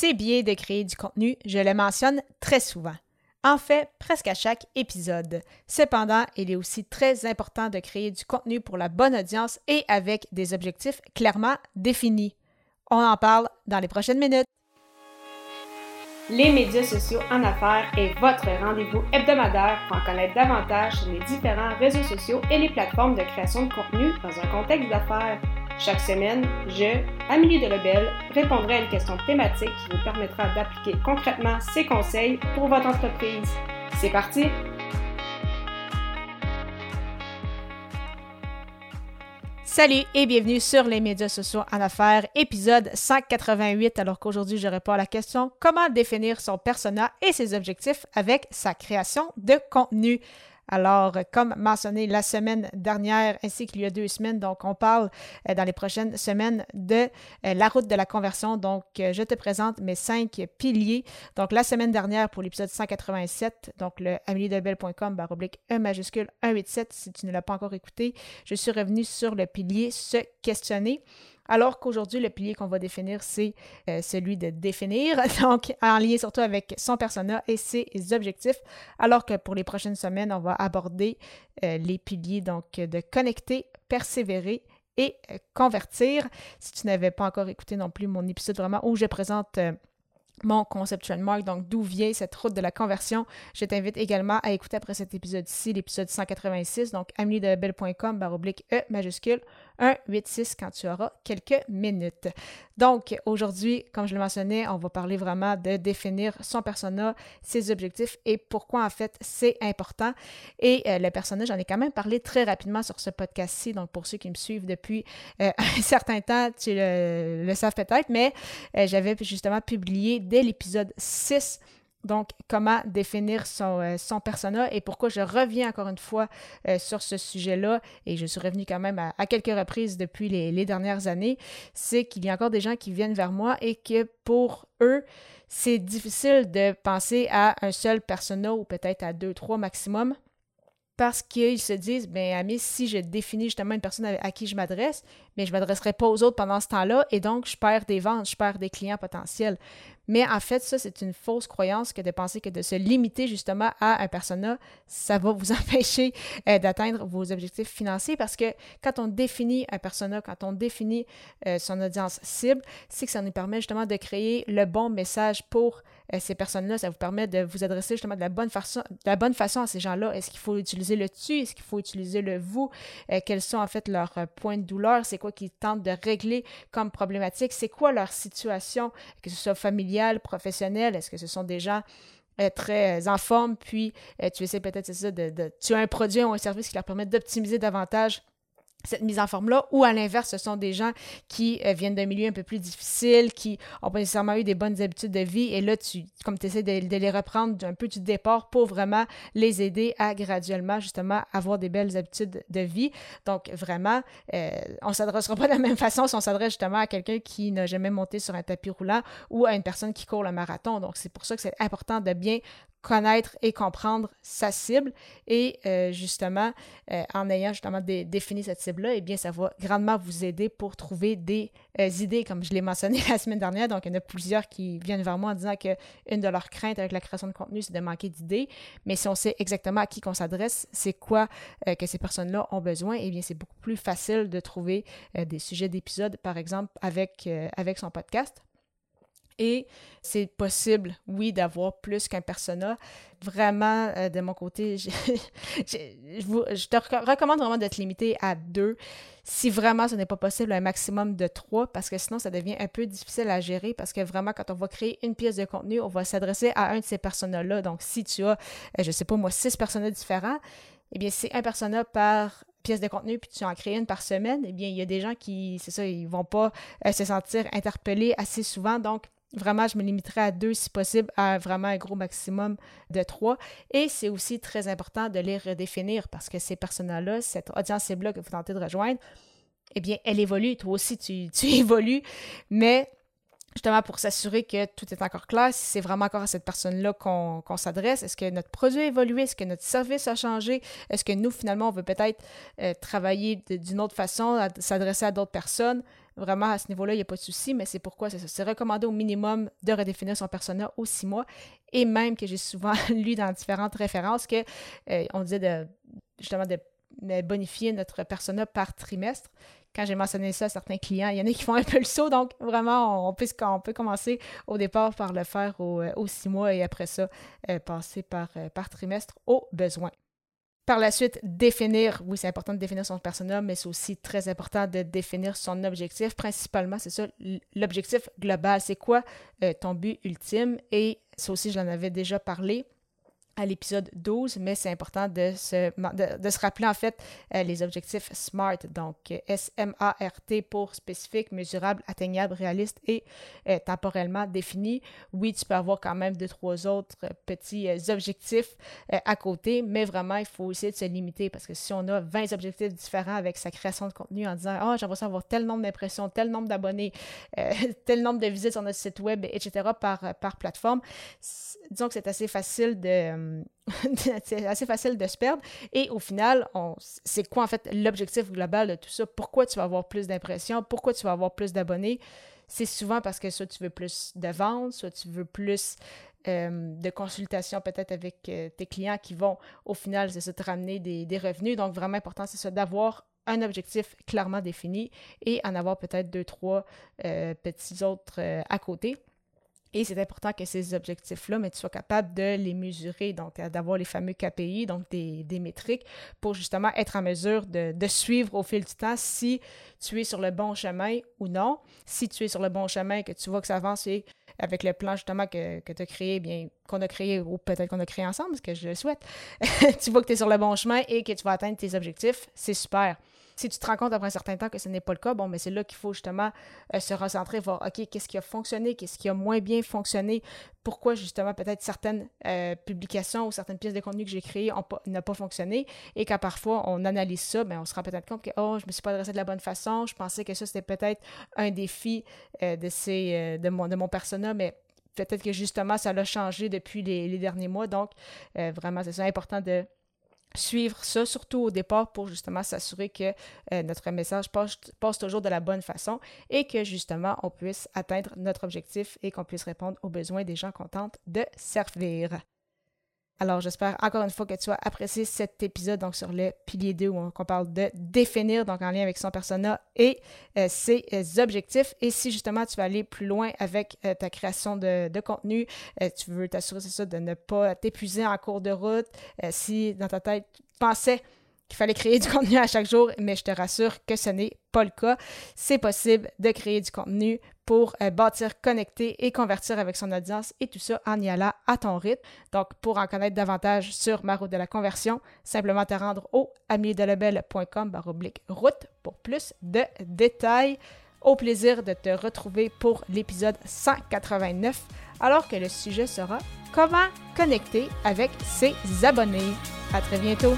C'est bien de créer du contenu, je le mentionne très souvent. En fait, presque à chaque épisode. Cependant, il est aussi très important de créer du contenu pour la bonne audience et avec des objectifs clairement définis. On en parle dans les prochaines minutes. Les médias sociaux en affaires est votre rendez-vous hebdomadaire pour en connaître davantage sur les différents réseaux sociaux et les plateformes de création de contenu dans un contexte d'affaires. Chaque semaine, je, Amélie Delebel, répondrai à une question thématique qui vous permettra d'appliquer concrètement ces conseils pour votre entreprise. C'est parti! Salut et bienvenue sur les médias sociaux en affaires, épisode 188, alors qu'aujourd'hui je réponds à la question comment définir son persona et ses objectifs avec sa création de contenu? Alors, comme mentionné la semaine dernière ainsi qu'il y a deux semaines, donc on parle euh, dans les prochaines semaines de euh, la route de la conversion. Donc, euh, je te présente mes cinq piliers. Donc, la semaine dernière pour l'épisode 187, donc le ameliedebel.com baroblique E majuscule 187 si tu ne l'as pas encore écouté, je suis revenu sur le pilier se questionner. Alors qu'aujourd'hui, le pilier qu'on va définir, c'est euh, celui de définir, donc en lien surtout avec son persona et ses objectifs. Alors que pour les prochaines semaines, on va aborder euh, les piliers donc de connecter, persévérer et euh, convertir. Si tu n'avais pas encore écouté non plus mon épisode vraiment où je présente mon conceptual mark, donc d'où vient cette route de la conversion. Je t'invite également à écouter après cet épisode-ci, l'épisode 186, donc ameliedebel.com, baroblique E majuscule 186 quand tu auras quelques minutes. Donc, aujourd'hui, comme je le mentionnais, on va parler vraiment de définir son persona, ses objectifs et pourquoi en fait c'est important. Et euh, le persona, j'en ai quand même parlé très rapidement sur ce podcast-ci. Donc, pour ceux qui me suivent depuis euh, un certain temps, tu le, le savent peut-être, mais euh, j'avais justement publié dès l'épisode 6 donc, comment définir son, euh, son, persona et pourquoi je reviens encore une fois euh, sur ce sujet-là, et je suis revenue quand même à, quelques reprises depuis les, les dernières années, c'est qu'il y a encore des gens qui viennent vers moi et que pour eux, c'est difficile de penser à un seul persona ou peut-être à deux, trois maximum. Parce qu'ils se disent, ben Ami, si je définis justement une personne à, qui je m'adresse, mais je ne m'adresserai pas aux autres pendant ce temps-là, et donc je perds des ventes, je perds des clients potentiels. Mais en fait, ça, c'est une fausse croyance que de penser que de se limiter justement à un persona, ça va vous empêcher euh, d'atteindre vos objectifs financiers parce que quand on définit un persona, quand on définit euh, son audience cible, c'est que ça nous permet justement de créer le bon message pour euh, ces personnes-là. Ça vous permet de vous adresser justement de la bonne façon, de la bonne façon à ces gens-là. Est-ce qu'il faut utiliser le tu? Est-ce qu'il faut utiliser le vous? quels sont en fait leurs points de douleur? C'est quoi qu'ils tentent de régler comme problématique? C'est quoi leur situation, que ce soit familiale, professionnel? Est-ce que ce sont des gens euh, très en forme, puis euh, tu essaies peut-être, c'est ça, de, tu as un produit ou un service qui leur permet d'optimiser davantage cette mise en forme-là, ou à l'inverse, ce sont des gens qui euh, viennent d'un milieu un peu plus difficile, qui n'ont pas nécessairement eu des bonnes habitudes de vie, et là, tu, comme tu essaies de, les reprendre un peu du départ pour vraiment les aider à graduellement, justement, avoir des belles habitudes de vie. Donc, vraiment, euh, on ne s'adressera pas de la même façon si on s'adresse justement à quelqu'un qui n'a jamais monté sur un tapis roulant ou à une personne qui court le marathon. Donc, c'est pour ça que c'est important de bien connaître et comprendre sa cible. Et euh, justement, euh, en ayant justement défini cette cible-là, eh bien, ça va grandement vous aider pour trouver des euh, idées, comme je l'ai mentionné la semaine dernière. Donc, il y en a plusieurs qui viennent vers moi en disant qu'une de leurs craintes avec la création de contenu, c'est de manquer d'idées. Mais si on sait exactement à qui qu'on s'adresse, c'est quoi que ces personnes-là ont besoin, eh bien, c'est beaucoup plus facile de trouver des sujets d'épisodes, par exemple, avec son podcast. Et c'est possible, oui, d'avoir plus qu'un persona. Vraiment, euh, de mon côté, je, te recommande vraiment de te limiter à deux. Si vraiment ce n'est pas possible, un maximum de trois, parce que sinon, ça devient un peu difficile à gérer, parce que vraiment, quand on va créer une pièce de contenu, on va s'adresser à un de ces personas-là. Donc, si tu as, euh, je sais pas moi, six personas différents, eh bien, c'est un persona par pièce de contenu, puis tu en crées une par semaine, eh bien, il y a des gens qui, c'est ça, ils vont pas euh, se sentir interpellés assez souvent. Donc, Vraiment, je me limiterai à deux si possible, à vraiment un gros maximum de trois. Et c'est aussi très important de les redéfinir parce que ces personnes-là, cette audience cible-là que vous tentez de rejoindre, eh bien, elle évolue. Toi aussi, tu, tu évolues, mais justement pour s'assurer que tout est encore clair, si c'est vraiment encore à cette personne-là qu'on s'adresse, est-ce que notre produit a évolué, est-ce que notre service a changé, est-ce que nous, finalement, on veut peut-être euh, travailler d'une autre façon, s'adresser à d'autres personnes? Vraiment, à ce niveau-là, il n'y a pas de souci, mais c'est pourquoi c'est recommandé au minimum de redéfinir son persona aux six mois, et même que j'ai souvent lu dans différentes références que euh, on disait de, justement de bonifier notre persona par trimestre quand j'ai mentionné ça à certains clients, il y en a qui font un peu le saut. Donc, vraiment, on peut, commencer au départ par le faire aux euh, six mois et après ça, euh, passer par, euh, par trimestre au besoin. Par la suite, définir, oui, c'est important de définir son persona, mais c'est aussi très important de définir son objectif. Principalement, c'est ça, l'objectif global. C'est quoi ton but ultime? Et ça aussi, j'en avais déjà parlé à l'épisode 12, mais c'est important de se, de, se rappeler en fait euh, les objectifs SMART, donc euh, S-M-A-R-T pour spécifique, mesurable, atteignable, réaliste et euh, temporellement défini. Oui, tu peux avoir quand même deux, trois autres petits objectifs à côté, mais vraiment, il faut essayer de se limiter parce que si on a 20 objectifs différents avec sa création de contenu en disant Ah, oh, j'aimerais avoir tel nombre d'impressions, tel nombre d'abonnés, tel nombre de visites sur notre site web, etc., par, par plateforme, disons que c'est assez facile de euh, c'est assez facile de se perdre. Et au final, c'est quoi en fait l'objectif global de tout ça? Pourquoi tu vas avoir plus d'impressions? Pourquoi tu vas avoir plus d'abonnés? C'est souvent parce que soit tu veux plus de ventes, soit tu veux plus euh, de consultations peut-être avec euh, tes clients qui vont au final, ça, te ramener des revenus. Donc vraiment important, c'est ça, d'avoir un objectif clairement défini et en avoir peut-être deux, trois petits autres à côté. Et c'est important que ces objectifs-là, mais tu sois capable de les mesurer, donc euh, d'avoir les fameux KPI, donc des, métriques, pour justement être en mesure de, suivre au fil du temps si tu es sur le bon chemin ou non. Si tu es sur le bon chemin, que tu vois que ça avance et avec le plan justement que, que tu as créé, bien qu'on a créé, ou peut-être qu'on a créé ensemble, ce que je le souhaite, tu vois que tu es sur le bon chemin et que tu vas atteindre tes objectifs, c'est super. Si tu te rends compte après un certain temps que ce n'est pas le cas, bon, mais c'est là qu'il faut justement euh, se recentrer, voir, OK, qu'est-ce qui a fonctionné, qu'est-ce qui a moins bien fonctionné, pourquoi justement peut-être certaines euh, publications ou certaines pièces de contenu que j'ai créées n'ont pas fonctionné et quand parfois on analyse ça, bien, on se rend peut-être compte que oh, je ne me suis pas adressé de la bonne façon, je pensais que ça c'était peut-être un défi euh, de, ces, de, mon, de persona, mais peut-être que justement ça l'a changé depuis les, les, derniers mois. Donc, vraiment, c'est important de suivre ça, surtout au départ, pour justement s'assurer que euh, notre message passe, passe, toujours de la bonne façon et que justement on puisse atteindre notre objectif et qu'on puisse répondre aux besoins des gens contents de servir. Alors, j'espère encore une fois que tu as apprécié cet épisode donc sur le pilier 2 où on, parle de définir, donc en lien avec son persona et euh, ses euh, objectifs. Et si justement tu veux aller plus loin avec euh, ta création de, de contenu, tu veux t'assurer, c'est ça, de ne pas t'épuiser en cours de route, si dans ta tête tu pensais qu'il fallait créer du contenu à chaque jour, mais je te rassure que ce n'est pas le cas. C'est possible de créer du contenu pour euh, bâtir, connecter et convertir avec son audience et tout ça en y allant à ton rythme. Donc, pour en connaître davantage sur ma route de la conversion, simplement te rendre au amiedelabel.com route pour plus de détails. Au plaisir de te retrouver pour l'épisode 189, alors que le sujet sera comment connecter avec ses abonnés. À très bientôt!